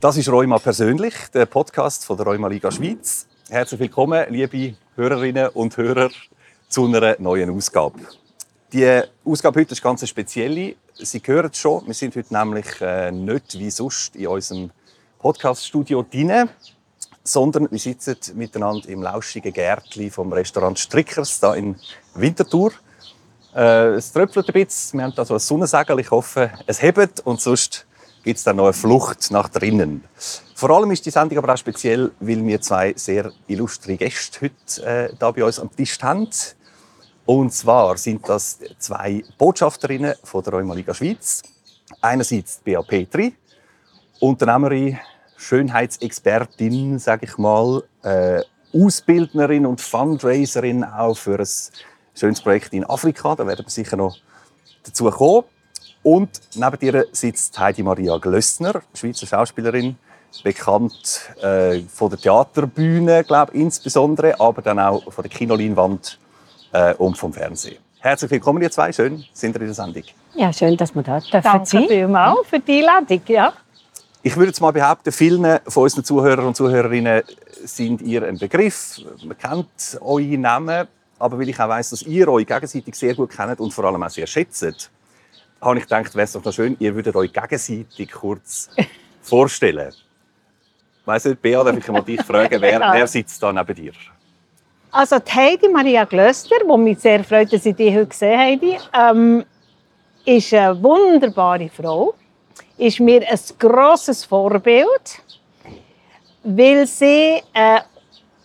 Das ist Rheuma persönlich, der Podcast von der Rheuma Liga Schweiz. Herzlich willkommen, liebe Hörerinnen und Hörer, zu einer neuen Ausgabe. Die Ausgabe heute ist ganz spezielle. Sie hören es schon, wir sind heute nämlich äh, nicht wie sonst in unserem Podcaststudio drin, sondern wir sitzen miteinander im lauschigen Gärtchen vom Restaurant Strickers da in Winterthur. Äh, es tröpfelt ein bisschen, wir haben da so ein Sonnensegel, ich hoffe, es hebt und sonst gibt es dann noch eine Flucht nach drinnen. Vor allem ist die Sendung aber auch speziell, weil wir zwei sehr illustre Gäste heute äh, da bei uns am Tisch haben. Und zwar sind das zwei Botschafterinnen von der Rheumaliga Schweiz. Einerseits Bea Petri, Unternehmerin, Schönheitsexpertin, sage ich mal, äh, Ausbildnerin und Fundraiserin auch für ein schönes Projekt in Afrika. Da werden wir sicher noch dazu kommen. Und neben ihr sitzt Heidi Maria Glössner, Schweizer Schauspielerin, bekannt äh, von der Theaterbühne, glaube insbesondere, aber dann auch von der Kinoleinwand äh, und vom Fernsehen. Herzlich willkommen, ihr zwei. Schön, sind ihr in der Sendung. Ja, schön, dass wir da dürfen Danke sein. vielmals für die Einladung. Ja. Ich würde jetzt mal behaupten, vielen von unseren Zuhörern und Zuhörerinnen sind ihr ein Begriff. Man kennt eure Namen, aber weil ich auch weiss, dass ihr euch gegenseitig sehr gut kennt und vor allem auch sehr schätzt, habe ich gedacht, wäre es doch noch schön, ihr würdet euch gegenseitig kurz vorstellen. Weiss nicht, Bea, darf ich mal dich fragen, wer, wer sitzt da neben dir? Also die Heidi Maria Glöster, die mich sehr freut, dass ich dich heute gesehen Heidi, ähm, ist eine wunderbare Frau, ist mir ein grosses Vorbild, weil sie eine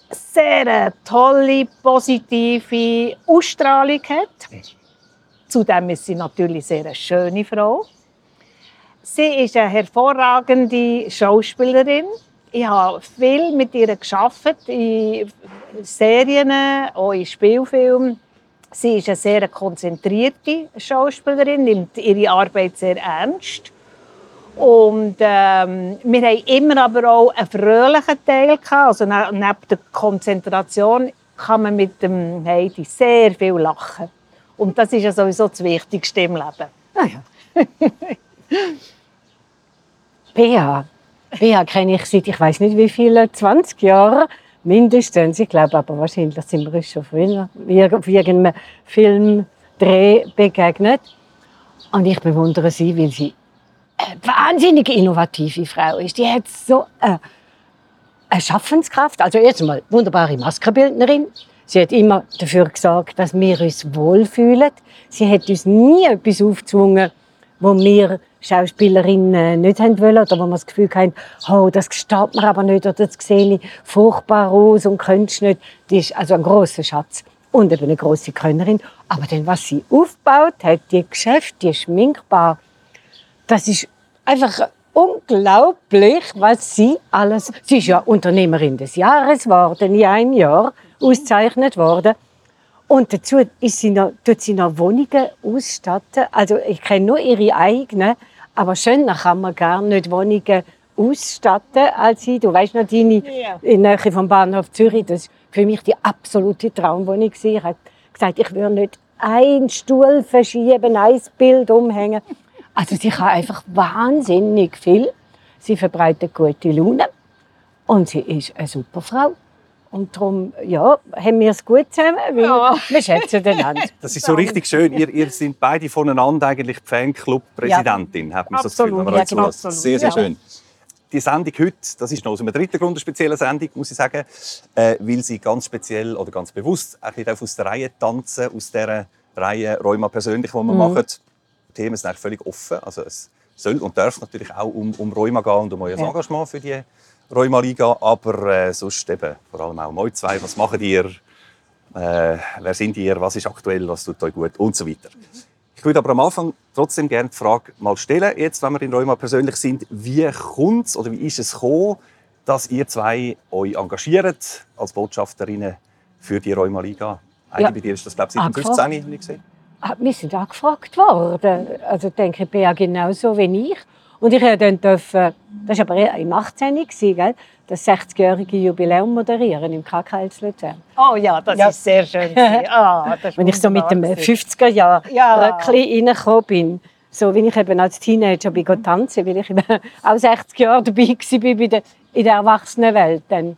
sehr tolle, positive Ausstrahlung hat. Zudem ist sie natürlich sehr eine schöne Frau. Sie ist eine hervorragende Schauspielerin. Ich habe viel mit ihr geschafft in Serien, auch in Spielfilmen. Sie ist eine sehr konzentrierte Schauspielerin, nimmt ihre Arbeit sehr ernst. Und ähm, wir haben immer aber auch einen fröhlichen Teil gehabt. Also ne- neben der Konzentration kann man mit dem Heidi sehr viel lachen. Und das ist ja sowieso das Wichtigste im Leben. Ah, ja. Bea. Bea kenne ich seit, ich weiß nicht wie viele, 20 Jahren mindestens. Ich glaube aber wahrscheinlich sind wir uns schon früher auf irgendeinem Filmdreh begegnet. Und ich bewundere sie, weil sie eine wahnsinnig innovative Frau ist. Die hat so eine, eine Schaffenskraft. Also erst einmal wunderbare Maskenbildnerin. Sie hat immer dafür gesorgt, dass wir uns wohlfühlen. Sie hat uns nie etwas aufgezwungen, wo wir Schauspielerinnen nicht haben wollen oder wo wir das Gefühl haben, oh, das steht mir aber nicht oder das sehe ich furchtbar aus und könnte nicht. Die ist also ein großer Schatz und eben eine große Könnerin. Aber dann, was sie aufgebaut hat, die Geschäfte, die Schminkbar, das ist einfach unglaublich, was sie alles. Sie ist ja Unternehmerin des Jahres geworden, in einem Jahr ausgezeichnet worden. Und dazu ist sie noch, tut sie noch Wohnungen ausstatten. Also ich kenne nur ihre eigenen, aber schöner kann man gar nicht Wohnungen ausstatten als sie. Du weißt noch, deine Ja. in der Nähe vom Bahnhof Zürich, das war für mich die absolute Traumwohnung. Ich habe gesagt, ich würde nicht einen Stuhl verschieben, ein Bild umhängen. Also sie kann einfach wahnsinnig viel. Sie verbreitet gute Laune und sie ist eine super Frau. Und darum, ja, haben wir es gut zusammen, weil Ja. wir schätzen einander. Das ist so richtig schön. Ihr, ihr sind beide voneinander eigentlich die Fanclub-Präsidentin, hat man so das Gefühl, wenn man Absolut, euch ja, absolut, Sehr, sehr ja. schön. Die Sendung heute, das ist noch aus einem dritten Grund eine spezielle Sendung, muss ich sagen, äh, weil sie ganz speziell oder ganz bewusst ein bisschen aus der Reihe tanzen, aus der Reihe Rheuma persönlich, die wir Mhm. machen. Die Themen sind eigentlich völlig offen. Also es soll und darf natürlich auch um, um Rheuma gehen und um euer Ja. Engagement für die Rheuma-Liga, aber äh, sonst eben vor allem auch euch zwei. Was macht ihr? Äh, wer sind ihr? Was ist aktuell? Was tut euch gut? Und so weiter. Ich würde aber am Anfang trotzdem gerne die Frage mal stellen, jetzt, wenn wir in Rheuma persönlich sind, wie kommt es oder wie ist es gekommen, dass ihr zwei euch engagiert als Botschafterinnen für die Rheuma-Liga? Heidi, Ja. bei dir ist das, glaube ich, seit dem Angefragt. 15. habe ich gesehen. Ah, Wir sind angefragt worden. Also denke ich, Bea genauso wie ich. Und ich durfte dann, dürfen, das war aber im 18. gewesen, gell, das 60-jährige Jubiläum moderieren im KKL Luzern. Oh ja, das Ja. ist sehr schön. Ah, ist Wenn ich so mit dem wunderbar gewesen. 50er Jahr Ja. Reingekommen bin, So wie ich eben als Teenager bin mhm. tanzen, weil ich eben auch 60 Jahre dabei war bei der, in der Erwachsenenwelt. Dann.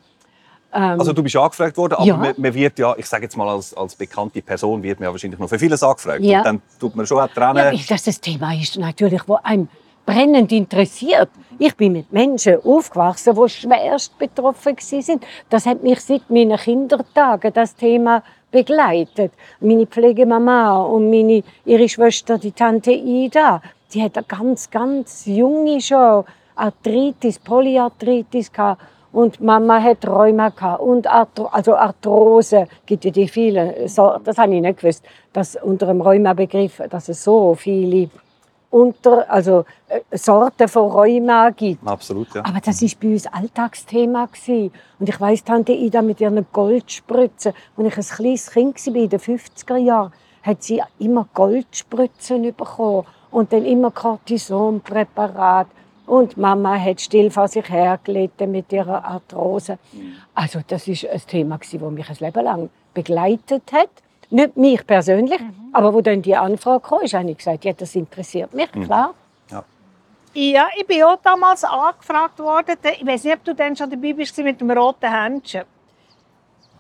Ähm, also du bist angefragt worden, aber ja. man, man, wird ja, ich sage jetzt mal als, als bekannte Person, wird man ja wahrscheinlich noch für vieles angefragt. Ja. Und dann tut man schon auch trennen. Ja, weil das das Thema ist natürlich, wo einem brennend interessiert. Ich bin mit Menschen aufgewachsen, die schwerst betroffen sind. Das hat mich seit meinen Kindertagen, das Thema begleitet. Meine Pflegemama und meine, ihre Schwester, die Tante Ida, die hat eine ganz, ganz junge schon Arthritis, Polyarthritis gehabt. Und Mama hat Rheuma gehabt und Arthro also Arthrose gibt ja die vielen. So, das habe ich nicht gewusst, dass unter dem Rheuma-Begriff, dass es so viele unter, also äh, Sorten von Rheuma gibt. Absolut, ja. Aber das war bei uns Alltagsthema gewesen. Und ich weiss, Tante Ida mit ihren Goldspritzen, als ich ein kleines Kind war, in den 50er Jahren, hat sie immer Goldspritzen bekommen und dann immer Cortisonpräparat. Und Mama hat still vor sich hergelegt mit ihrer Arthrose. Mhm. Also das ist ein Thema, das mich ein Leben lang begleitet hat. Nicht mich persönlich, mhm. aber wo dann die Anfrage kam, habe ich gesagt, ja, das interessiert mich, mhm. klar. Ja. ja, ich bin auch damals angefragt worden. Ich weiß nicht, ob du dann schon dabei bist mit dem roten Händchen.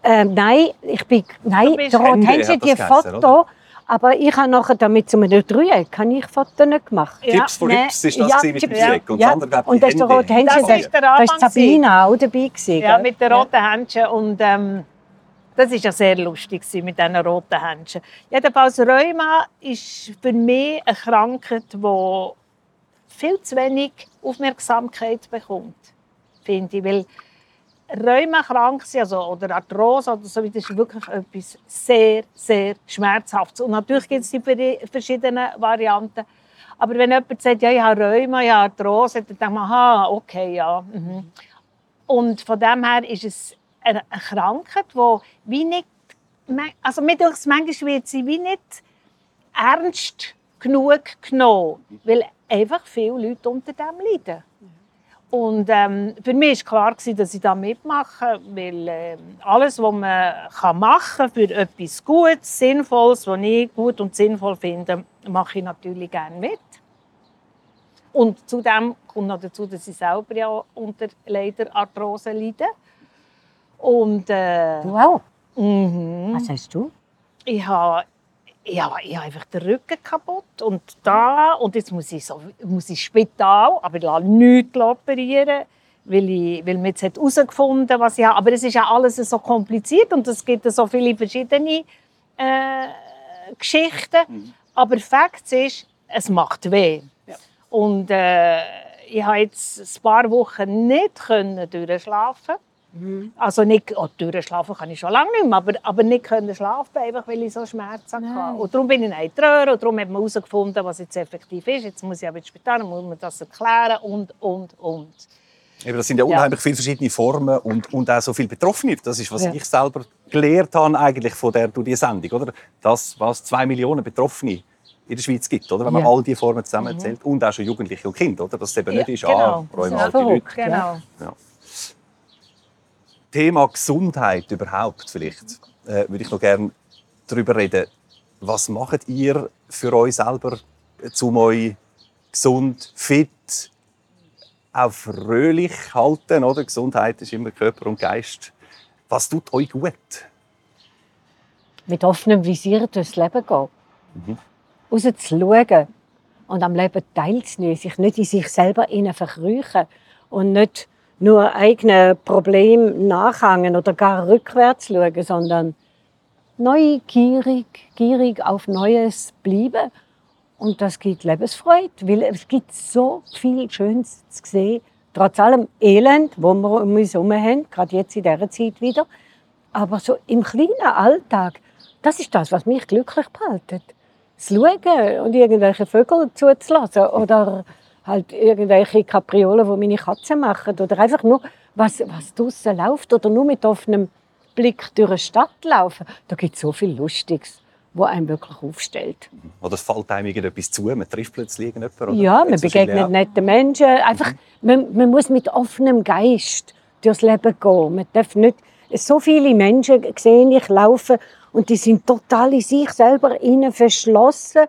Ähm, nein, ich bin, nein, der rote Händchen, die Foto, aber ich habe nachher damit zu einem Dreieck kann ich Fotos nicht gemacht. Ja, Tipps von Rips ist das ja, mit dem Dreieck und ja. das andere und das ist der rote Händchen. Das ist Sabine auch dabei gewesen, Ja, mit den roten Händchen und ähm, das ist ja sehr lustig mit diesen roten Händchen. Jedenfalls Rheuma ist für mich eine Krankheit, die viel zu wenig Aufmerksamkeit bekommt, finde ich. Weil Rheuma krank sind, also, oder Arthrose oder so, das ist wirklich etwas sehr, sehr Schmerzhaftes. Und natürlich gibt es die verschiedenen Varianten. Aber wenn jemand sagt, ja, ich habe Rheuma, ich habe Arthrose, dann denkt man, aha, okay, ja. Mhm. Und von dem her ist es eine Krankheit, die wie nicht, also mir denke, manchmal wird sie wie nicht ernst genug genommen, weil einfach viele Leute unter dem leiden. Und ähm, für mich war klar, dass ich da mitmache, weil äh, alles, was man kann machen für etwas Gutes, Sinnvolles, was ich gut und sinnvoll finde, mache ich natürlich gerne mit. Und zudem kommt noch dazu, dass ich selber ja unter Leiderarthrose leide. Und, äh, du auch? Mhm. Was hast du? Ich habe ja, ich habe einfach den Rücken kaputt und da und jetzt muss ich so muss ich ins Spital, aber ich lasse nichts operieren, weil ich weil man jetzt herausgefunden, was ich habe. Aber es ist ja alles so kompliziert und es gibt so viele verschiedene äh, Geschichten. Mhm. Aber Fakt ist, es macht weh. Ja. Und äh, ich habe jetzt ein paar Wochen nicht können durchschlafen. Also nicht, oh, durchschlafen kann ich schon lange nicht mehr, aber, aber nicht können schlafen, einfach weil ich so Schmerzen hatte. Und darum bin ich nicht traurig und darum hat man herausgefunden, was jetzt effektiv ist. Jetzt muss ich aber ins Spital, muss man das erklären und, und, und. Eben, das sind ja unheimlich ja. viele verschiedene Formen und, und auch so viele Betroffene. Das ist, was ja. ich selber gelernt habe eigentlich von der, durch diese Sendung. Oder? Das, was zwei Millionen Betroffene in der Schweiz gibt, oder? wenn man ja. all diese Formen zusammenzählt. Mhm. Und auch schon Jugendliche und Kinder. Oder? Dass es eben nicht ist, genau. ah, rheumatische Leute. Genau. Thema Gesundheit überhaupt vielleicht, äh, würde ich noch gerne darüber reden. Was macht ihr für euch selber, um euch gesund, fit, auch fröhlich halten? Oder? Gesundheit ist immer Körper und Geist. Was tut euch gut? Mit offenem Visier durchs Leben gehen. Mhm. Rauszuschauen und am Leben teilzunehmen. Sich nicht in sich selber verkrüchen und nicht nur eigenen Problem nachhangen oder gar rückwärts schauen, sondern neugierig, gierig auf Neues bleiben. Und das gibt Lebensfreude, weil es gibt so viel Schönes zu sehen, trotz allem Elend, wo wir um uns herum haben, gerade jetzt in dieser Zeit wieder. Aber so im kleinen Alltag, das ist das, was mich glücklich behaltet. Das Schauen und irgendwelche Vögel zuzulassen oder halt irgendwelche Kapriolen, die meine Katzen machen oder einfach nur, was, was draußen läuft oder nur mit offenem Blick durch eine Stadt laufen. Da gibt es so viel Lustiges, wo einem wirklich aufstellt. Oder es fällt einem irgendetwas zu, man trifft plötzlich irgendjemanden. Oder ja, man begegnet netten Menschen. Einfach, mhm. man, man muss mit offenem Geist durchs Leben gehen. Man darf nicht so viele Menschen sehen ich laufen und die sind total in sich selber innen verschlossen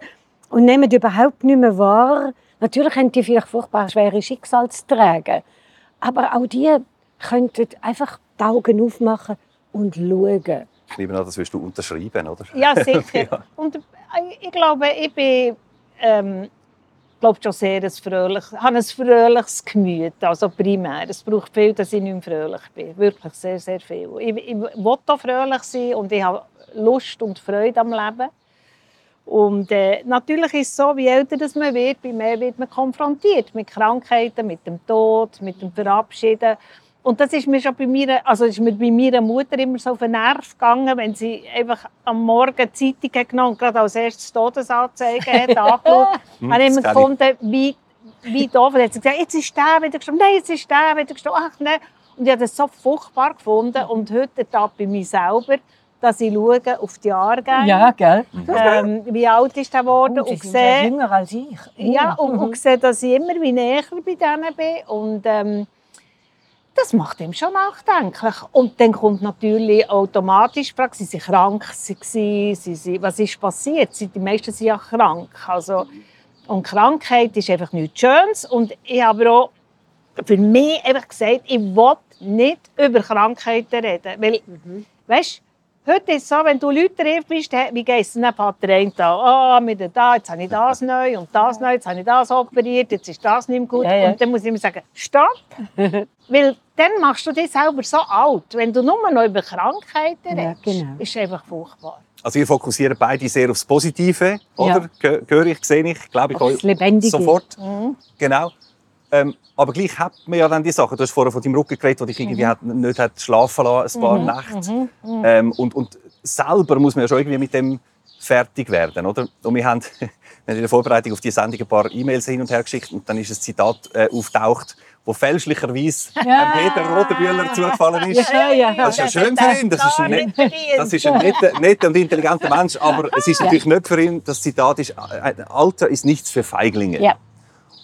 und nehmen überhaupt nicht mehr wahr. Natürlich haben die vielleicht furchtbar schwere tragen. Aber auch die könnten einfach die Augen aufmachen und schauen. Ich nehme an, das wirst du unterschreiben, oder? Ja, sicher. Ja. Und äh, ich glaube, ich bin ähm, glaube schon sehr ein fröhlich, habe ein fröhliches Gemüt, also primär. Es braucht viel, dass ich nicht mehr fröhlich bin. Wirklich sehr, sehr viel. Ich, ich will auch fröhlich sein und ich habe Lust und Freude am Leben. Und äh, natürlich ist es so, wie älter das man wird, bei mehr wird man konfrontiert mit Krankheiten, mit dem Tod, mit dem Verabschieden. Und das ist mir schon bei mir, also ist mir bei meiner Mutter immer so auf den Nerv gegangen, wenn sie einfach am Morgen die Zeitung genommen und gerade als erstes Todesanzeige hat angeschaut. Hm, habe ich immer gefunden, wie, wie doof. Und dann hat sie gesagt, jetzt ist der wieder gestorben, nein, jetzt ist der wieder gestorben, ach nein. Und ich habe das so furchtbar gefunden. Und heute da bei mir selber, dass ich schaue auf die Jahrgänge. gell? Ähm, wie alt ist er geworden? Und sind ja sehe, jünger als ich. ja, und, und sehe, dass ich immer wie näher bei denen bin. Und ähm, das macht ihm schon nachdenklich. Und dann kommt natürlich automatisch die Frage, sie sind krank, sie, sie, sie, sie, was ist passiert? Sie, die meisten sind ja krank. Also, und Krankheit ist einfach nichts Schönes. Und ich habe auch für mich einfach gesagt, ich will nicht über Krankheiten reden. Weil, weißt, heute ist es so, wenn du Leute triffst, bist, wie geht es ein Tag? Ah, mit dem da, jetzt habe ich das neu und das neu, jetzt habe ich das operiert, jetzt ist das nicht mehr gut. Ja, ja. Und dann muss ich immer sagen, stopp. Weil dann machst du dich selber so alt. Wenn du nur noch über Krankheiten Ja, redest, genau. ist es einfach furchtbar. Also ihr fokussieren beide sehr aufs Positive, Ja. oder? Geh- Höre ich, sehe ich, glaube ich Auf das euch sofort. Mhm. Genau. Ähm, aber gleich hat man ja dann die Sachen. Du hast vorher von deinem Rücken geredet, wo dich irgendwie Mhm. hat, nicht hat schlafen lassen, ein paar Nächte. Ähm, und, und selber muss man ja schon irgendwie mit dem fertig werden, oder? Und wir haben, wir haben in der Vorbereitung auf die Sendung ein paar E-Mails hin und her geschickt und dann ist ein Zitat äh, auftaucht, wo fälschlicherweise Ja. Peter Rodenbühler zugefallen ist. Ja, ja. Das ist ja schön für ihn. Das ist ein, net, das ist ein netter, netter und intelligenter Mensch. Aber es ist natürlich nicht für ihn, das Zitat ist, äh, Alter ist nichts für Feiglinge. Ja.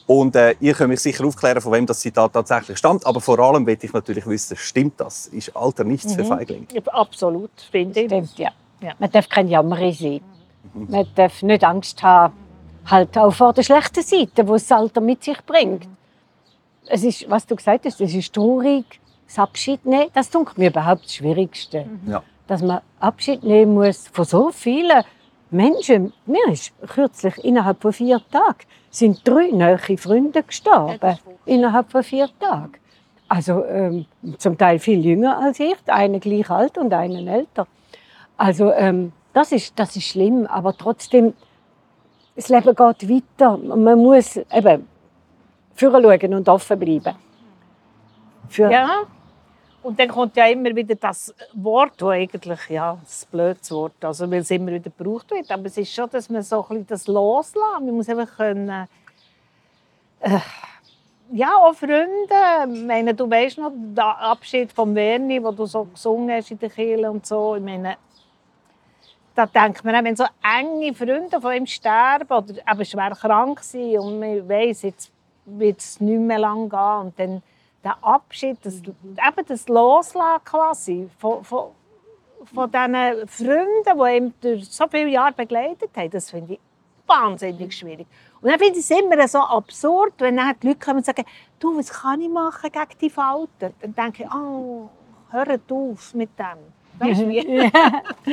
Und äh, ihr könnt mich sicher aufklären, von wem das Zitat tatsächlich stammt. Aber vor allem will ich natürlich wissen, stimmt das? Ist Alter nichts Mhm. für Feiglinge? Absolut, finde ich. Stimmt, ja. Ja. Man darf kein Jammerer sein. Man darf nicht Angst haben, halt auch vor der schlechten Seite, die das Alter mit sich bringt. Es ist, was du gesagt hast, es ist traurig, das Abschied nehmen. Das tut mir überhaupt das Schwierigste. Ja. Dass man Abschied nehmen muss von so vielen Menschen. Mir ist kürzlich innerhalb von vier Tagen sind drei nahe Freunde gestorben. Innerhalb von vier Tagen. Also ähm, zum Teil viel jünger als ich, einer gleich alt und einer älter. Also ähm, das ist, das ist schlimm, aber trotzdem, das Leben geht weiter. Man muss eben schauen und offen bleiben. Für, Ja. Und dann kommt ja immer wieder das Wort, das eigentlich, ja, das blödes Wort, also weil es immer wieder gebraucht wird. Aber es ist schon, dass man so ein das loslassen Man muss einfach können, äh, ja, auch Freunde. Ich meine, du weißt noch, der Abschied von Werni, wo du so gesungen hast in der Kirche und so. Ich meine, da denkt man auch, wenn so enge Freunde von ihm sterben oder eben schwer krank sind und man weiss, jetzt wird es nicht mehr lang gehen und dann der Abschied, das, eben das Loslassen quasi von, von, von diesen Freunden, die ihm durch so viele Jahre begleitet haben, das finde ich wahnsinnig schwierig. Und dann finde ich es immer so absurd, wenn dann die Leute kommen und sagen, du, was kann ich machen gegen die Falten? Dann denke ich, oh, hört auf mit dem. Weißt du wie?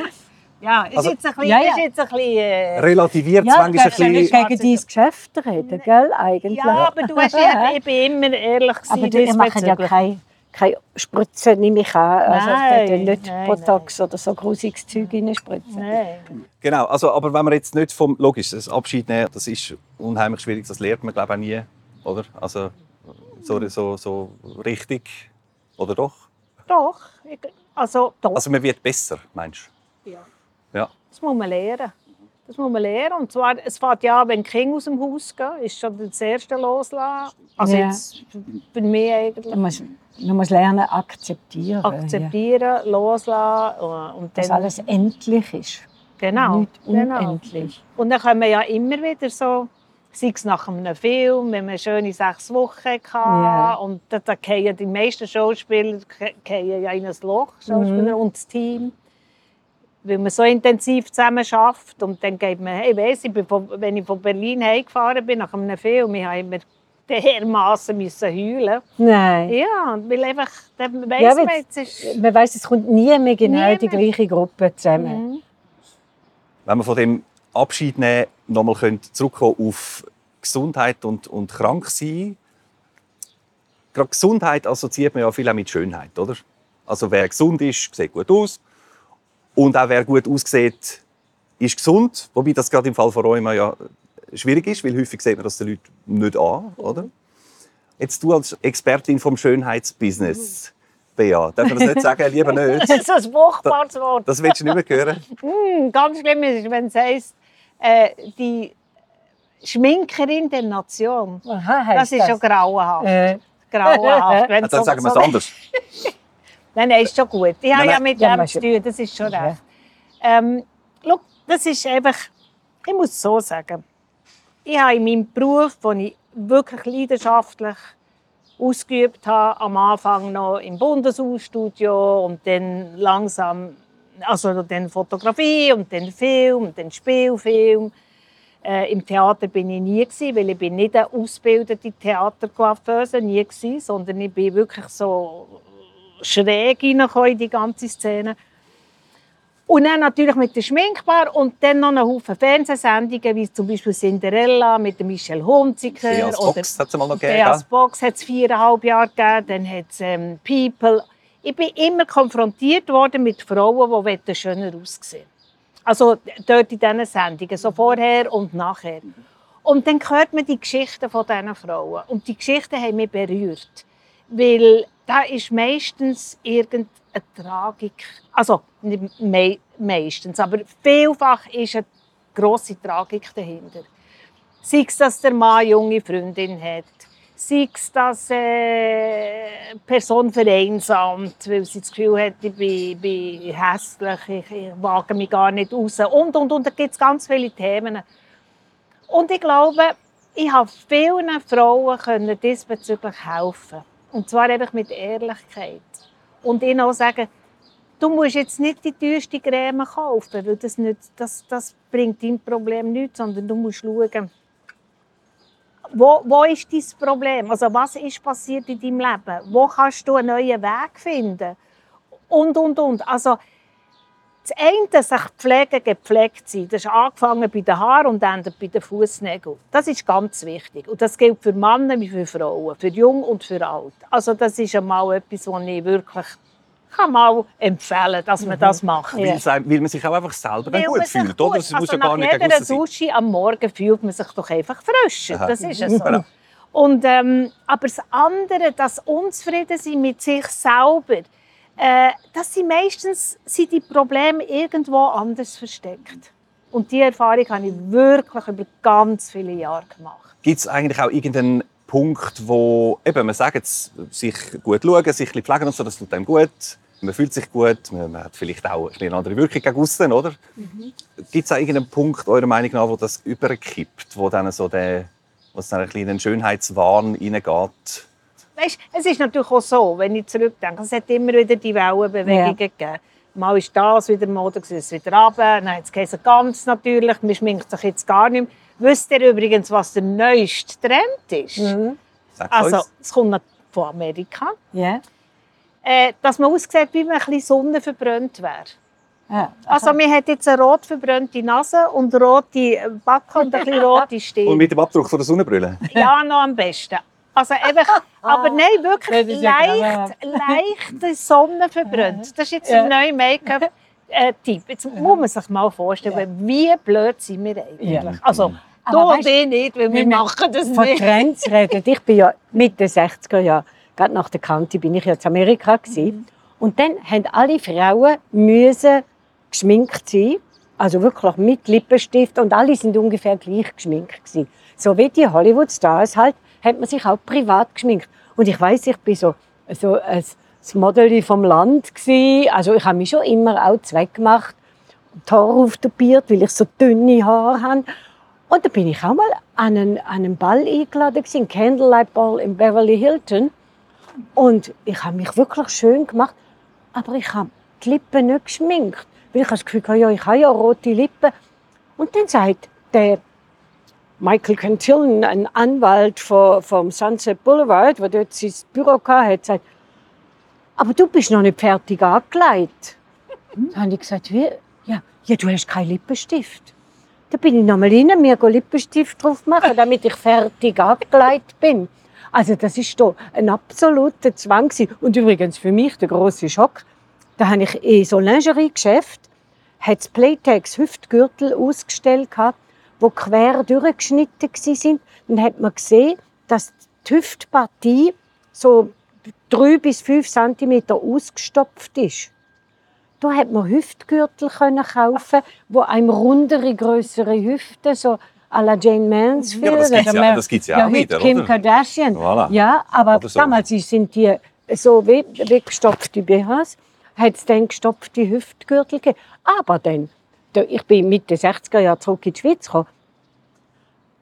Ja, ist Also- jetzt ein bisschen, Ja, ja. Ist jetzt ein bisschen äh, Relativiert ja, manchmal ein gegen, bisschen. gegen dein Geschäft reden, gell, eigentlich. ja, aber du hast ja, ich bin immer ehrlich gewesen, Aber ihr macht ja keine, keine Spritzen, nehme ich an. Also, Nein, nicht nein, Botox oder so grusiges Zeug reinspritzen. Nein. Genau, also, aber wenn man jetzt nicht vom, logisch, das Abschied nehmen, das ist unheimlich schwierig, das lernt man glaube ich auch nie, oder? Also so, so, so richtig, oder doch? Doch, also doch. Also man wird besser, meinst du? Ja. Das muss man lernen. Das muss man lernen. Und zwar, es fängt ja an, wenn Kinder aus dem Haus gehen, ist schon das erste Loslassen. Also Ja. jetzt für mich eigentlich. Man muss, man muss lernen, akzeptieren. Ja. Akzeptieren, loslassen äh, und Dass alles endlich ist. Genau. Nicht genau. unendlich. Und dann kommen ja immer wieder so, sei es nach einem Film, wenn man schöne sechs Wochen hatte. Ja. Und da, da die meisten Schauspieler ja in ein Loch, Schauspieler Mhm. und das Team. Weil man so intensiv zusammen arbeitet. Und dann geht man, hey, weiss, ich bin von, wenn ich von Berlin heimgefahren bin, nach einem Film, ich habe immer dermaßen müssen heulen. Nein. Ja, weil einfach, dann weiss Ja, man, jetzt ist... Man weiß, es kommt nie mehr genau Nie die mehr. gleiche Gruppe zusammen. Mhm. Wenn wir von dem Abschied nehmen, nochmal zurückkommen auf Gesundheit und, und krank sein. Gerade Gesundheit assoziiert man ja viel auch mit Schönheit, oder? Also wer gesund ist, sieht gut aus. Und auch wer gut aussieht, ist gesund. Wobei das gerade im Fall von Rheuma ja schwierig ist, weil häufig sieht man das den Leuten nicht an, oder? Jetzt du als Expertin vom Schönheitsbusiness, Bea, darf man das nicht sagen? Lieber nicht. Das ist ein furchtbares Wort. Das willst du nicht mehr hören. Hm, ganz schlimm ist, wenn es heisst, äh, die Schminkerin der Nation. Aha, Das ist schon grauenhaft. Äh, grauenhaft. Wenn Dann so- sagen wir es so- anders. Nein, nein, ist schon gut. Ich habe ja mit Ja, dem zu tun, das ist schon recht. Ähm, schau, das ist einfach, ich muss so sagen, ich habe in meinem Beruf, den ich wirklich leidenschaftlich ausgeübt habe, am Anfang noch im Bundeshausstudio und dann langsam, also dann Fotografie und dann Film und dann Spielfilm. Äh, Im Theater bin ich nie gewesen, weil ich bin nicht eine ausgebildete Theatercoiffeuse, nie gewesen, sondern ich bin wirklich so schräg hineingekommen in die ganze Szene. Und dann natürlich mit der Schminkbar und dann noch einen Haufen Fernsehsendungen, wie zum Beispiel Cinderella mit Michelle Hunziker. Beas Box hat es mal noch gegeben. Beas Box hat es viereinhalb Jahre gegeben, dann hat es ähm, People. Ich bin immer konfrontiert worden mit Frauen, die schöner aussehen Also dort in diesen Sendungen, so vorher und nachher. Und dann hört man die Geschichten von diesen Frauen. Und die Geschichten haben mich berührt. Weil da ist meistens irgendeine Tragik, also nicht mei meistens, aber vielfach ist eine grosse Tragik dahinter. Sei es, dass der Mann junge Freundin hat, sei es, dass äh, eine Person vereinsamt, weil sie das Gefühl hat, ich bin, bin hässlich, ich, ich wage mich gar nicht raus und, und, und. Da gibt es ganz viele Themen. Und ich glaube, ich habe vielen Frauen können diesbezüglich helfen. Und zwar einfach mit Ehrlichkeit. Und ihnen auch sagen, du musst jetzt nicht die teuerste Creme kaufen, weil das, nicht, das, das bringt dein Problem nichts, sondern du musst schauen, wo, wo ist dein Problem? Also was ist passiert in deinem Leben? Wo kannst du einen neuen Weg finden? Und, und, und. Also, das eine, sich pflegen, gepflegt sein, das ist angefangen bei den Haaren und endet bei den Fußnägeln. Das ist ganz wichtig. Und das gilt für Männer wie für Frauen, für jung und für alt. Also das ist einmal etwas, was ich wirklich kann mal empfehlen dass man das macht. Weil, es einem- weil man sich auch einfach selber dann gut fühlt, oder? Es gut- muss also ja gar nicht jeder. Dusche am Morgen fühlt man sich doch einfach frischer. Aha. Das ist ja so. Genau. Und, ähm, aber das andere, das Unzufriedensein mit sich selber, äh, das sind meistens sind die Probleme irgendwo anders versteckt. Und diese Erfahrung habe ich wirklich über ganz viele Jahre gemacht. Gibt es eigentlich auch irgendeinen Punkt, wo eben, man sagt, sich gut schauen, sich ein pflegen und so, das tut einem gut. Man fühlt sich gut, man, hat vielleicht auch eine andere Wirkung gegen aussen, oder? Gibt es auch irgendeinen Punkt, eurer Meinung nach, wo das überkippt, wo dann so der, wo es dann ein den Schönheitswahn hineingeht? Weißt, es ist natürlich auch so, wenn ich zurückdenke, es hat immer wieder die Wellenbewegungen gegeben. Mal ist das wieder Mode, gewesen, es wieder runter, dann hat es ganz natürlich, man schminkt sich jetzt gar nicht mehr. Wisst ihr übrigens, was der neueste Trend ist? Sag's Also, es kommt von Amerika. Ja. Äh, dass man aussieht, wie man ein bisschen sonnenverbrannt wäre. Ja. Also, man hat jetzt eine rot verbrannte Nase und rote Backen und ein bisschen rote Und Stirn. mit dem Abdruck von der Sonnenbrille? Ja, noch am besten. Also einfach, aber nein, wirklich leicht, leicht sonnenverbrannt. Das ist jetzt Ja. ein neuer Make-up-Tipp. Jetzt muss man sich mal vorstellen, wie blöd sind wir eigentlich. Ja. Also, Aber du und weißt- ich nicht, weil wir Wenn wir machen das Von nicht. Trends reden. Ich bin ja Mitte 60er Jahre, gerade nach der Kante bin ich ja in Amerika gewesen. Und dann haben alle Frauen müssen geschminkt sein, also wirklich mit Lippenstift und alle sind ungefähr gleich geschminkt gewesen. So wie die Hollywood-Stars halt, hat man sich auch privat geschminkt. Und ich weiß, ich bin so, so ein Model vom Land gewesen. Also ich habe mich schon immer auch zweck gemacht, die Haare auftupiert, weil ich so dünne Haare habe. Und da bin ich auch mal an einen, an einen Ball eingeladen, gewesen, Candlelight Ball in Beverly Hilton. Und ich habe mich wirklich schön gemacht, aber ich habe die Lippen nicht geschminkt, Weil ich das Gefühl hatte, ja, ich habe ja rote Lippen. Und dann sagt der Michael Cantillen, ein Anwalt vom, Sunset Boulevard, der dort sein Büro hatte, gesagt, aber du bist noch nicht fertig angelegt. Dann habe ich gesagt, wie? Ja, ja, du hast keinen Lippenstift. Da bin ich nochmal rein, mir Lippenstift drauf machen, damit ich fertig angelegt bin. Also das ist doch ein absoluter Zwang gewesen. Und übrigens für mich der große Schock. Da habe ich in so Lingerie-Geschäft hat Playtex Hüftgürtel ausgestellt gehabt, wo quer durchgeschnitten sind. Dann hat man gesehen, dass die Hüftpartie so drei bis fünf Zentimeter ausgestopft ist. Da hat man Hüftgürtel können kaufen, wo einem rundere, größere Hüfte so à la Jane Mansfield. Ja, aber das gibt's ja- das gibt's ja auch heute wieder, Kim oder? Kardashian. Voilà. Ja, aber so. damals sind die so wie, wie gestopfte BHs, hat es dann gestopfte Hüftgürtel gegeben. Aber dann, da- ich bin Mitte 60er Jahre zurück in die Schweiz gekommen.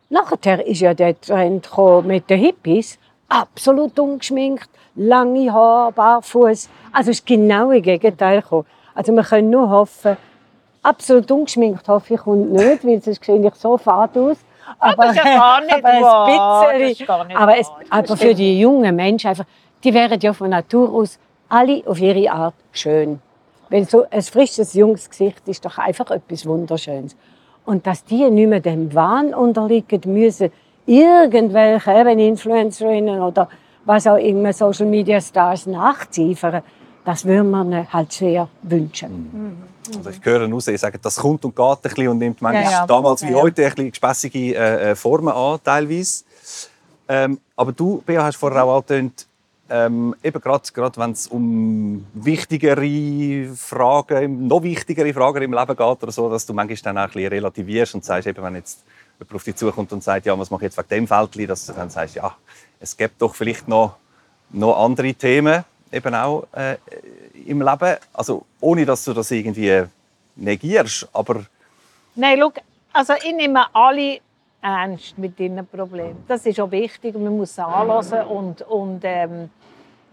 Nachher ist ja der Trend mit den Hippies. Absolut ungeschminkt, lange Haare, barfuß. Also es ist genau das Gegenteil gekommen. Also wir können nur hoffen, absolut ungeschminkt hoffe ich und nicht, weil sonst sehe ich so fad aus. Aber, ist ja gar nicht aber wahr. ein bisschen, ist gar nicht aber, es, aber für die jungen Menschen einfach, die wären ja von Natur aus alle auf ihre Art schön. Weil so ein frisches, junges Gesicht ist doch einfach etwas Wunderschönes. Und dass die nicht mehr dem Wahn unterliegen müssen, irgendwelche eben Influencerinnen oder was auch immer Social Media Stars nachziefern, das wir ihnen halt sehr wünschen. Also ich höre raus, ich sage, das kommt und geht ein bisschen und nimmt manchmal Ja, ja. damals wie Ja, ja. heute ein bisschen gespässige äh, äh, Formen an, teilweise. Ähm, aber du, Bea, hast vorher auch angetönt, ähm, eben gerade, wenn es um wichtigere Fragen, noch wichtigere Fragen im Leben geht oder so, dass du manchmal dann auch ein bisschen relativierst und sagst, eben, wenn jetzt jemand auf dich zukommt und sagt, ja, was mache ich jetzt wegen dem Feldli, dass du dann sagst, ja, es gibt doch vielleicht noch, noch andere Themen eben auch äh, im Leben. Also ohne, dass du das irgendwie negierst, aber Nein, schau, also ich nehme alle ernst mit ihren Problemen. Das ist auch wichtig, man muss sie anhören. Und, und ähm,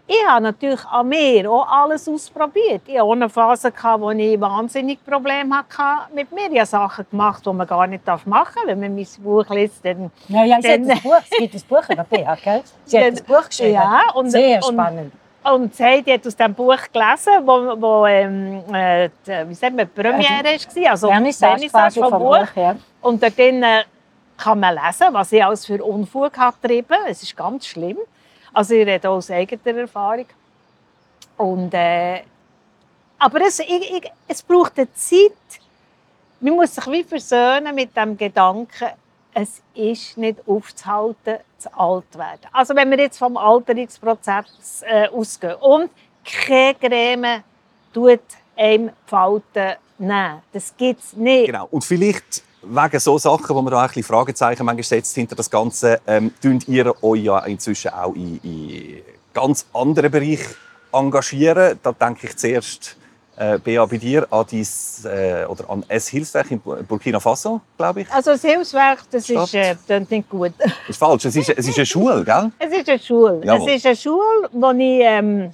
ich habe natürlich an mir auch alles ausprobiert. Ich hatte auch eine Phase, gehabt, wo ich wahnsinnig Probleme hatte mit mir. Ich habe Sachen gemacht, die man gar nicht machen darf. Wenn man mein Buch liest, dann... Ja, ja, sie Dann- hat ein Buch, es gibt ein Buch über Bea, gell? Sie hat ein Dann- Buch geschrieben. Ja, und- Sehr und- spannend. Und sie hat aus diesem Buch gelesen, wo, wo ähm, äh, wie sagt man, die Premiere war. Also Vernissage quasi vom Buch. Buch, ja. Und dort kann man lesen, was ich alles für Unfug hat getrieben. Es ist ganz schlimm. Also ich rede aus eigener Erfahrung. Und, äh, aber es, ich, ich, es braucht eine Zeit. Man muss sich wie versöhnen mit dem Gedanken, es ist nicht aufzuhalten, zu alt werden. Also wenn wir jetzt vom Alterungsprozess äh, ausgehen und keine Creme tut einem Falten nehmen. Das gibt es nicht. Genau. Und vielleicht wegen so Sachen, wo man da auch ein bisschen Fragezeichen manchmal setzt hinter das Ganze, ähm, tut ihr euch ja inzwischen auch in, in ganz anderen Bereichen engagieren. Da denke ich zuerst, äh, Bea, bei dir an, dies, äh, oder an es Hilfswerk in Bu- Burkina Faso, glaube ich. Also das Hilfswerk, das Stadt. ist äh, klingt nicht gut. Das ist falsch. Es ist, es ist eine Schule, gell? Es ist eine Schule. Jawohl. Es ist eine Schule, wo ich, ähm,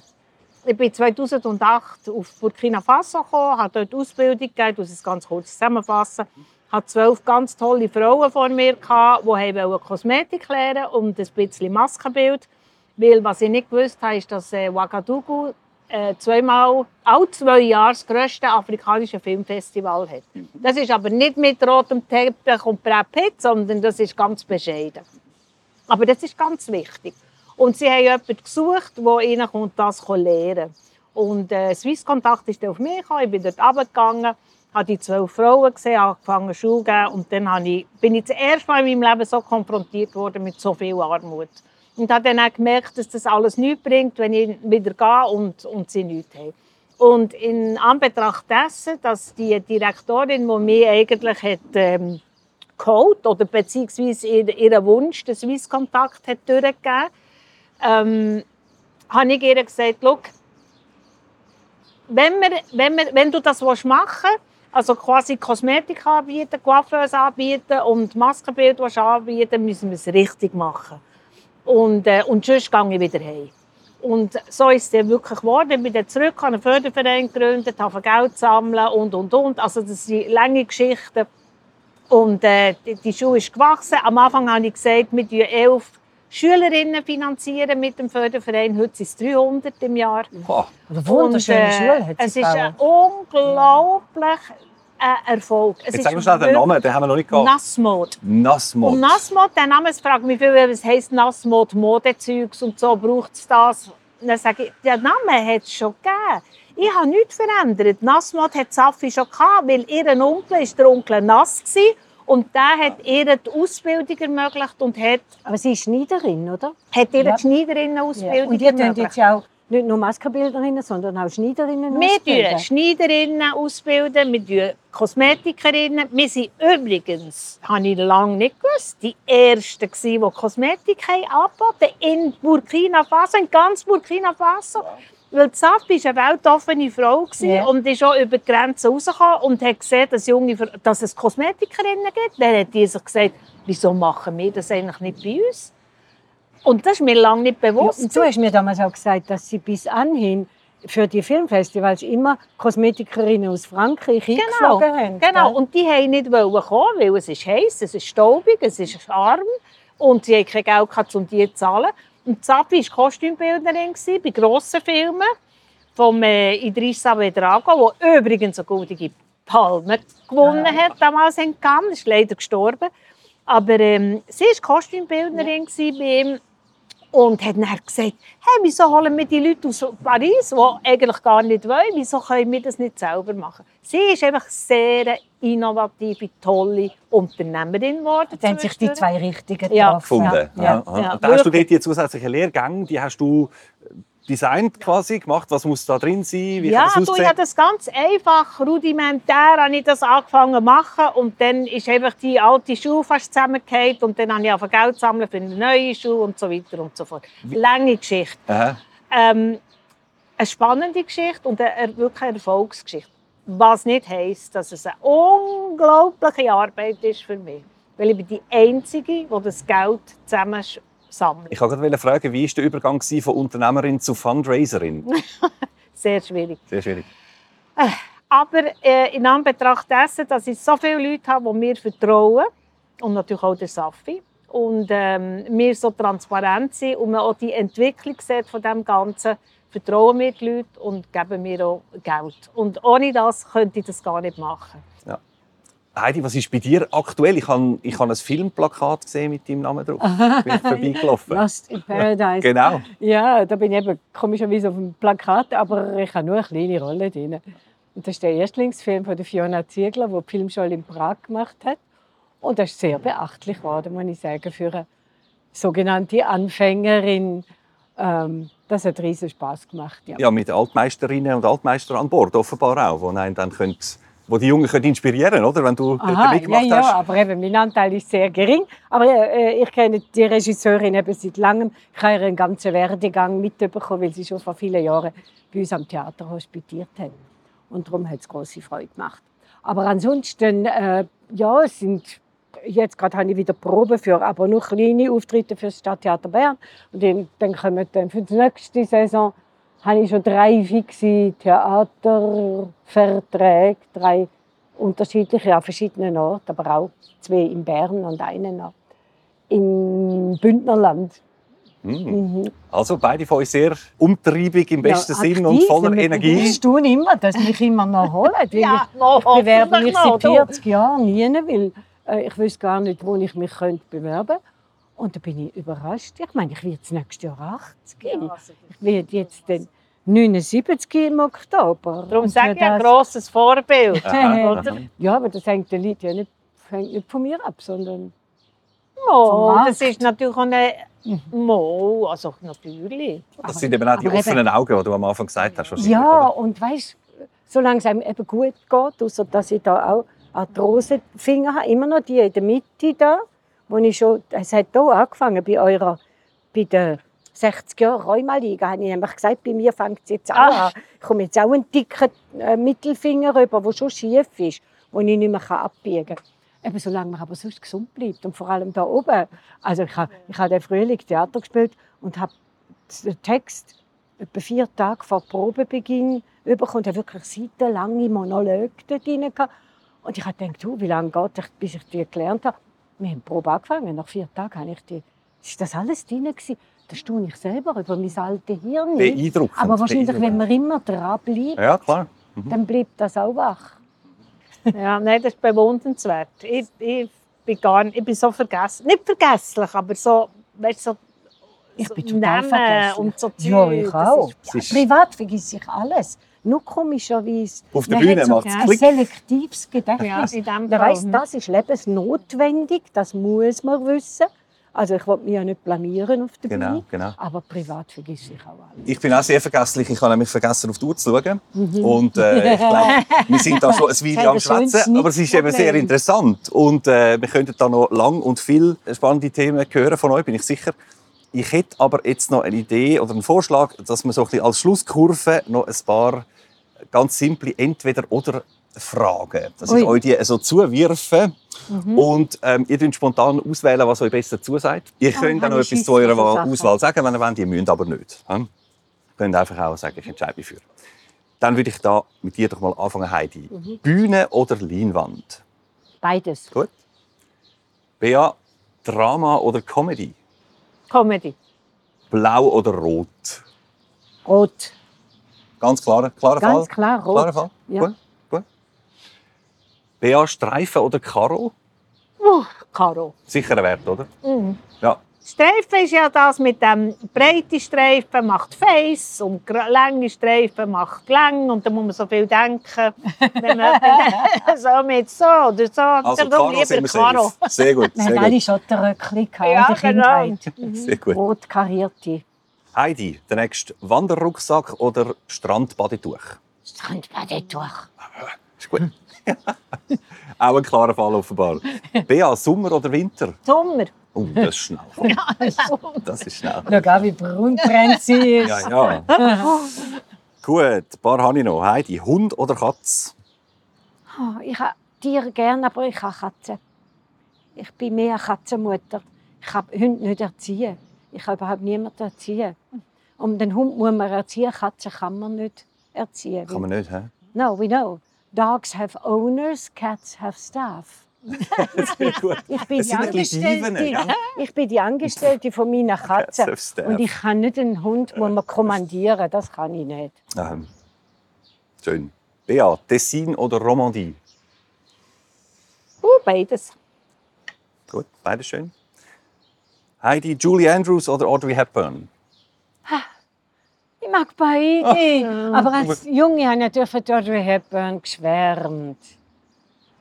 ich bin 2008 auf Burkina Faso gekommen, habe dort Ausbildung gegeben, es ganz kurz zusammenfassen. Ich hatte zwölf ganz tolle Frauen vor mir, gehabt, die wollten Kosmetik lernen und ein bisschen Maskenbild. Weil was ich nicht gewusst habe, ist, dass äh, Ouagadougou äh, zweimal, alle zwei Jahre das grösste afrikanische Filmfestival hat. Das ist aber nicht mit rotem Teppich und Brad Pitt, sondern das ist ganz bescheiden. Aber das ist ganz wichtig. Und sie haben jemanden gesucht, der ihnen das lernen kann. Und äh, Swiss Kontakt ist auf mich gekommen. Ich bin dort runtergegangen, habe die zwölf Frauen gesehen, habe angefangen Schule zu geben. Und dann ich, bin ich das erste Mal in meinem Leben so konfrontiert worden mit so viel Armut. Und habe dann auch gemerkt, dass das alles nichts bringt, wenn ich wieder gehe und, und sie nichts haben. Und in Anbetracht dessen, dass die Direktorin, die mich eigentlich hat, ähm, geholt oder beziehungsweise ihr- ihren Wunsch, den Swiss-Kontakt hat durchgegeben, ähm, habe ich ihr gesagt, «Schau, wenn, wir, wenn, wir, wenn du das machen willst, also quasi Kosmetik anbieten, Coiffeuse anbieten und Maskenbild anbieten, müssen wir es richtig machen. Und, äh, und sonst gehe ich wieder heim. Und so ist es dann wirklich geworden. Ich bin dann zurück, habe einen Förderverein gegründet, habe Geld sammeln und, und, und. Also das sind lange Geschichten. Und äh, die, Schule ist gewachsen. Am Anfang habe ich gesagt, wir finanzieren elf Schülerinnen finanzieren mit dem Förderverein. Heute sind es 300 im Jahr. Boah. Eine wunderschöne Und, äh, Schule hat Es ist ein unglaublich äh, Erfolg. Es Jetzt sagen wir schnell den Namen, den haben wir noch nicht gehabt. Nassmod. Nassmod. Und Nassmod, der Name, fragt mich viel, was heisst Nassmod, Modezeugs und so, braucht es das? Und dann sage ich, der Name hat es schon gegeben. Ich habe nichts verändert. Nassmod hat Safi schon gehabt, weil ihr Onkel ist der Onkel Nass war. Und der hat ihr die Ausbildung ermöglicht und hat, Aber sie ist Schneiderin, oder? hat ihr Ja. die Schneiderinnenausbildung Und ihr ermöglicht. jetzt ja auch nicht nur Maskenbildnerinnen, sondern auch Schneiderinnen Wir ausbilden. bilden Schneiderinnen ausbilden, wir bilden Kosmetikerinnen. Wir sind übrigens, habe ich lange nicht gewusst, die Ersten, gewesen, die Kosmetik haben angeboten in Burkina Faso, in ganz Burkina Faso. Weil Safi war eine weltoffene Frau Ja. und ist auch über die Grenzen rausgekommen und hat gesehen, dass, junge, dass es Kosmetikerinnen gibt. Dann hat die sich gesagt, wieso machen wir das eigentlich nicht bei uns? Und das ist mir lange nicht Ja, bewusst. und du hast mir damals auch gesagt, dass sie bis anhin für die Filmfestivals immer Kosmetikerinnen aus Frankreich Genau, eingeflogen haben. genau. gell? Und die wollten nicht kommen, weil es ist heiß, es ist staubig, es ist arm und sie hatten kein Geld, gehabt, um die zu zahlen. Und Safi war Kostümbildnerin bei grossen Filmen von äh, Idrissa Bedrago, der übrigens eine goldige Palme gewonnen hat, damals in Cannes, ist leider gestorben. Aber ähm, sie war Kostümbildnerin gewesen bei ihm und hat dann gesagt, hey, wieso holen wir die Leute aus Paris, die eigentlich gar nicht wollen, wieso können wir das nicht selber machen? Sie ist einfach sehr innovative, tolle Unternehmerin geworden. Dann haben sich die zwei Richtigen Ja. gefunden. Ja. Ja. Ja. Und da hast du dort die zusätzlichen Lehrgänge, die hast du designt quasi gemacht. Was muss da drin sein? Wie ja, du, ich habe das ganz einfach, rudimentär habe ich das angefangen zu machen und dann ist einfach die alte Schuhe fast zusammengefallen und dann habe ich angefangen Geld zu sammeln für eine neue Schuhe und so weiter und so fort. Lange Geschichte. Ähm, eine spannende Geschichte und eine wirklich eine Erfolgsgeschichte. Was nicht heisst, dass es eine unglaubliche Arbeit ist für mich. Weil ich bin die Einzige, die das Geld zusammen sammelt. Ich wollte fragen, wie war der Übergang von Unternehmerin zu Fundraiserin? Sehr schwierig. Sehr schwierig. Aber äh, in Anbetracht dessen, dass ich so viele Leute habe, die mir vertrauen, und natürlich auch der Safi, und ähm, wir so transparent sind und man auch die Entwicklung sieht von dem Ganzen, vertrauen mir die Leute und geben mir auch Geld. Und ohne das könnte ich das gar nicht machen. Heidi, was ist bei dir aktuell? Ich habe, ich habe ein Filmplakat gesehen mit deinem Namen drauf. Bin ich vorbeigelaufen. Lost in Paradise. Genau. Ja, da bin ich eben komischerweise auf dem Plakat, aber ich habe nur eine kleine Rolle drin. Und das ist der Erstlingsfilm von der Fiona Ziegler, die die Filmschule in Prag gemacht hat. Und das ist sehr beachtlich geworden, muss ich sagen, für eine sogenannte Anfängerin. Ähm, das hat riesen Spaß gemacht. Ja. Ja, mit Altmeisterinnen und Altmeistern an Bord offenbar auch, wo, einen dann könnt, wo die Jungen können inspirieren oder? Wenn du Aha, ja, mitgemacht ja, hast. aber eben, mein Anteil ist sehr gering. Aber äh, ich kenne die Regisseurin eben seit langem. Ich habe ihren ganzen Werdegang mitbekommen, weil sie schon vor vielen Jahren bei uns am Theater hospitiert hat. Und darum hat es große Freude gemacht. Aber ansonsten, äh, ja, es sind jetzt gerade habe ich wieder Probe für, aber nur kleine Auftritte für das Stadttheater Bern. Und dann, dann kommen dann für die nächste Saison habe ich schon drei fixe Theaterverträge, drei unterschiedliche an verschiedenen Orten, aber auch zwei in Bern und einen noch im Bündnerland. Mhm. Also beide von uns sehr umtriebig im besten Ja, Sinn und voller Wir Energie. bewusst tun immer, dass mich immer noch holen. Ja, ich, noch, ich bewerbe mich seit du. 40 Jahren nie, weil äh, ich weiß gar nicht, wo ich mich könnte bewerben könnte. Und da bin ich überrascht. Ich meine, ich werde das nächste Jahr 80. Ich werde jetzt den 79 im Oktober. Darum sage ich ein grosses Vorbild. Oder? Ja, aber das hängt den Leuten ja nicht, hängt nicht von mir ab, sondern Mo, das ist natürlich auch eine... Mhm. Mo, also natürlich. Das sind eben auch die Aber eben- offenen Augen, die du am Anfang gesagt hast. Ja, oder? und weißt, solange es einem eben gut geht, außer dass ich da auch Arthrosefinger habe, immer noch die in der Mitte da, wo ich schon, es hat hier angefangen bei eurer, bei der 60 Jahre Rheumaliga, habe ich nämlich gesagt, bei mir fängt es jetzt auch an. Ich komme jetzt auch einen dicken äh, Mittelfinger rüber, der schon schief ist, wo ich nicht mehr abbiegen kann. Eben solange man aber sonst gesund bleibt und vor allem da oben. Also ich habe ich habe den Frühling Theater gespielt und habe den Text etwa vier Tage vor Probebeginn überkommt, er wirklich seitenlange Monologe dort gehabt. Und ich habe gedacht, du, wie lange geht es, bis ich die gelernt habe? Wir haben die Probe angefangen, nach vier Tagen habe ich die. Ist das alles drin gewesen? Da staune ich selber über mein altes Hirn. Beeindruckend. Aber wahrscheinlich, wenn man immer dran bleibt, Ja, klar. dann bleibt das auch wach. Ja, nein, das ist bewundernswert. Ich, ich, bin gar nicht, ich bin so vergessen. Nicht vergesslich, aber so, weißt, du, so, Ich so bin total Namen vergesslich. und so Ja, Zeug, ich das auch. ist- ist- Privat vergesse ich alles. Nur komischerweise. Auf der Bühne macht es ein Klick. selektives Gedächtnis. Ja, in dem Man weiss, das ist lebensnotwendig, das muss man wissen. Also ich will mich ja nicht blamieren auf der Genau, Bühne, genau. aber privat vergesse ich auch alles. Ich bin auch sehr vergesslich. Ich habe nämlich vergessen, auf die Uhr zu schauen. Mhm. Und äh, ich glaube, wir sind da schon ein Weile am Schwätzen. Aber es ist eben sehr Problem. interessant. Und äh, wir könnten da noch lang und viel spannende Themen hören von euch, bin ich sicher. Ich hätte aber jetzt noch eine Idee oder einen Vorschlag, dass wir so ein bisschen als Schlusskurve noch ein paar ganz simple Entweder-oder-Fragen, dass ich Ui. euch die so zuwirfe. Mhm. Und ähm, ihr könnt spontan auswählen, was euch besser zusagt. Ihr könnt Ah, auch noch etwas ich zu eurer Sachen. Auswahl sagen, wenn ihr wollt. Ihr müsst aber nicht. Ihr könnt einfach auch sagen, ich entscheide mich für. Dann würde ich da mit dir doch mal anfangen, Heidi. Mhm. Bühne oder Leinwand? Beides. Gut. Bea, Drama oder Comedy? Comedy. Blau oder Rot? Rot. Ganz klarer, klarer Ganz Fall? klar rot. Klarer Fall? Ja. Gut. Bea, Streifen oder Karo? Uh, Karo. Sicher ein Wert, oder? Mhm. Ja. Streifen ist ja das mit dem breite Streifen macht Face und lange Streifen macht lang und da muss man so viel denken. Wenn man so mit so oder so, Also doch Karo sind lieber wir Karo. Sehr gut, Wir sehr haben alle. Schotterröckchen Ja, in der genau. Kindheit. Sehr gut. Rot karierte. Heidi, der nächste Wanderrucksack oder Strandbadetuch? Strandbadetuch. Ist gut. Auch ein klarer Fall offenbar. Bea, Sommer oder Winter? Sommer. Oh, das ist schnell. Das ist schnell. Schau an, wie braun brennt sie ist. Ja, ja. Gut, ein paar habe ich noch. Heidi, Hund oder Katz? Oh, ich habe Tiere gerne, aber ich habe Katzen. Ich bin mehr eine Katzenmutter. Ich kann Hunde nicht erziehen. Ich kann überhaupt niemanden erziehen. Und den Hund muss man erziehen, Katzen kann man nicht erziehen. Kann man nicht, hä? No, we know. Dogs have owners, cats have staff. Ich bin, die Angestellte, ja. ich bin die Angestellte von meiner Katze. Und ich kann nicht einen Hund muss man kommandieren. Das kann ich nicht. Ähm, schön. Bea, Tessin oder Romandie? Uh, beides. Gut, beides schön. Heidi, Julie Andrews oder Audrey Hepburn? Ich mag beide. Aber als Junge habe ich natürlich für Audrey Hepburn geschwärmt.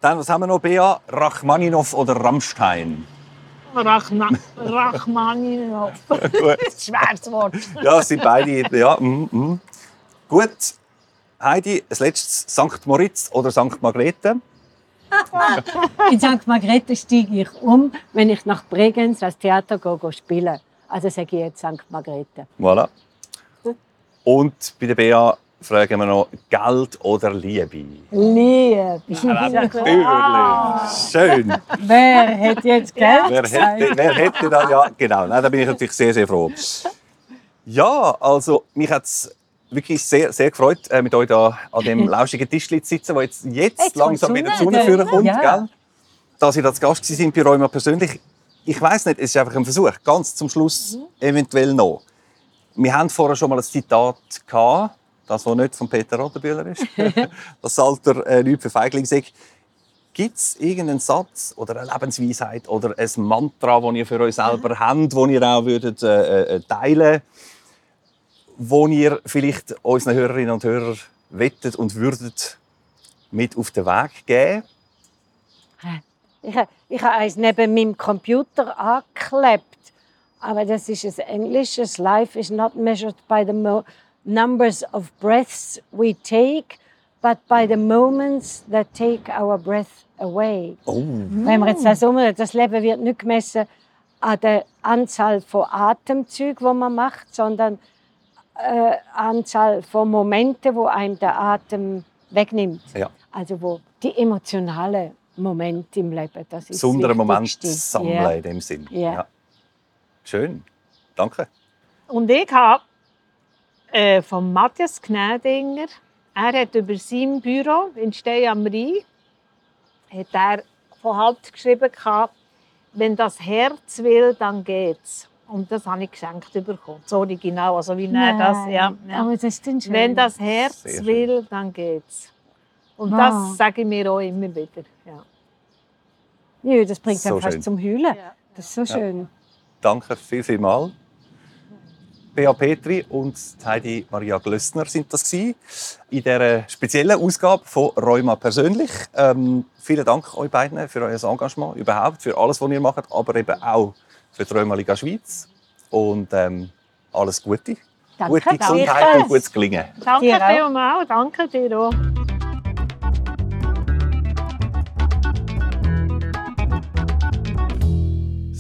Dann, was haben wir noch, Bea? Rachmaninoff oder Rammstein? Rachmaninov. Gut. Schweres Wort. Ja, es sind beide. Ja, mm, mm. Gut. Heidi, das letztes St. Moritz oder St. Margrethe? In St. Margrethe steige ich um, wenn ich nach Bregenz als Theater gehe, gehe spielen. Also sage ich jetzt St. Margrethe. Voilà. Und bei der Bea fragen wir noch Geld oder Liebe? Liebe. Natürlich. Schön. Wer hätte jetzt Geld Wer hätte, wer hätte da, ja, genau. Nein, da bin ich natürlich sehr, sehr froh. Ja, also mich hat es wirklich sehr, sehr gefreut, äh, mit euch da an dem lauschigen Tisch zu sitzen, der jetzt, jetzt, Jetzt langsam wieder zu Sonne führen kommt. ja. Gell? Dass ihr als Gast sind bei Rheuma persönlich. Ich weiß nicht, es ist einfach ein Versuch. Ganz zum Schluss eventuell noch. Wir hatten vorher schon mal ein Zitat gehabt, das, was nicht von Peter Rotenbühler ist. das Alter äh, nichts für Feigling sagt. Gibt es irgendeinen Satz oder eine Lebensweisheit oder ein Mantra, das ihr für euch selber habt, das ihr auch würdet, äh, äh, teilen wo ihr vielleicht unseren Hörerinnen und Hörern wettet und würdet mit auf den Weg geben? Ich, ha- ich habe eins neben meinem Computer angeklebt. Aber das ist ein englisches. Life is not measured by the numbers of breaths we take, but by the moments that take our breath away. Oh, Wenn wir jetzt das umdrehen, das Leben wird nicht gemessen an der Anzahl von Atemzügen, die man macht, sondern äh, Anzahl von Momenten, wo einem der Atem wegnimmt. ja. Also wo die emotionalen Momente im Leben, das ist Besondere das Moment sammeln Ja. in dem Sinn. Ja. Schön. Danke. Und ich habe äh, von Matthias Gnädinger. Er hat über sein Büro in Stey am Rhein hat er von Haupt geschrieben, gehabt, wenn das Herz will, dann geht's. Und das habe ich geschenkt bekommen. Das Original, also wie er das, ja. ja. Aber das ist schön. Wenn das Herz will, dann geht's. Und Wow. das sage ich mir auch immer wieder. Ja. Ja, das bringt So fast schön. zum Heulen. Das ist so schön. Danke viel, viel mal. Bea Petri und Heidi Maria Glössner sind das gewesen, in dieser speziellen Ausgabe von Rheuma persönlich. Ähm, vielen Dank euch beiden für euer Engagement überhaupt, für alles, was ihr macht, aber eben auch für die Rheuma Liga Schweiz. Und ähm, alles Gute. Danke, Gute Gesundheit danke. und gutes Gelingen. Danke Dir auch. danke dir auch.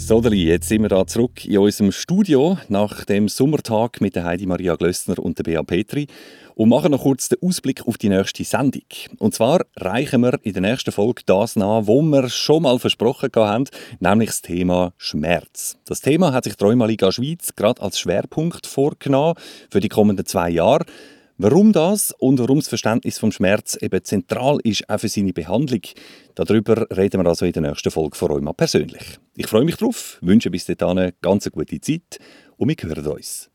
So, jetzt sind wir da zurück in unserem Studio nach dem Sommertag mit der Heidi Maria Glössner und der Bea Petri und machen noch kurz den Ausblick auf die nächste Sendung. Und zwar reichen wir in der nächsten Folge das nach, wo wir schon mal versprochen haben, nämlich das Thema Schmerz. Das Thema hat sich die Rheumaliga Schweiz gerade als Schwerpunkt vorgenommen für die kommenden zwei Jahre. Warum das und warum das Verständnis vom Schmerz eben zentral ist, auch für seine Behandlung, darüber reden wir also in der nächsten Folge von Rheuma persönlich. Ich freue mich drauf, wünsche bis dahin eine ganz gute Zeit und wir hören uns.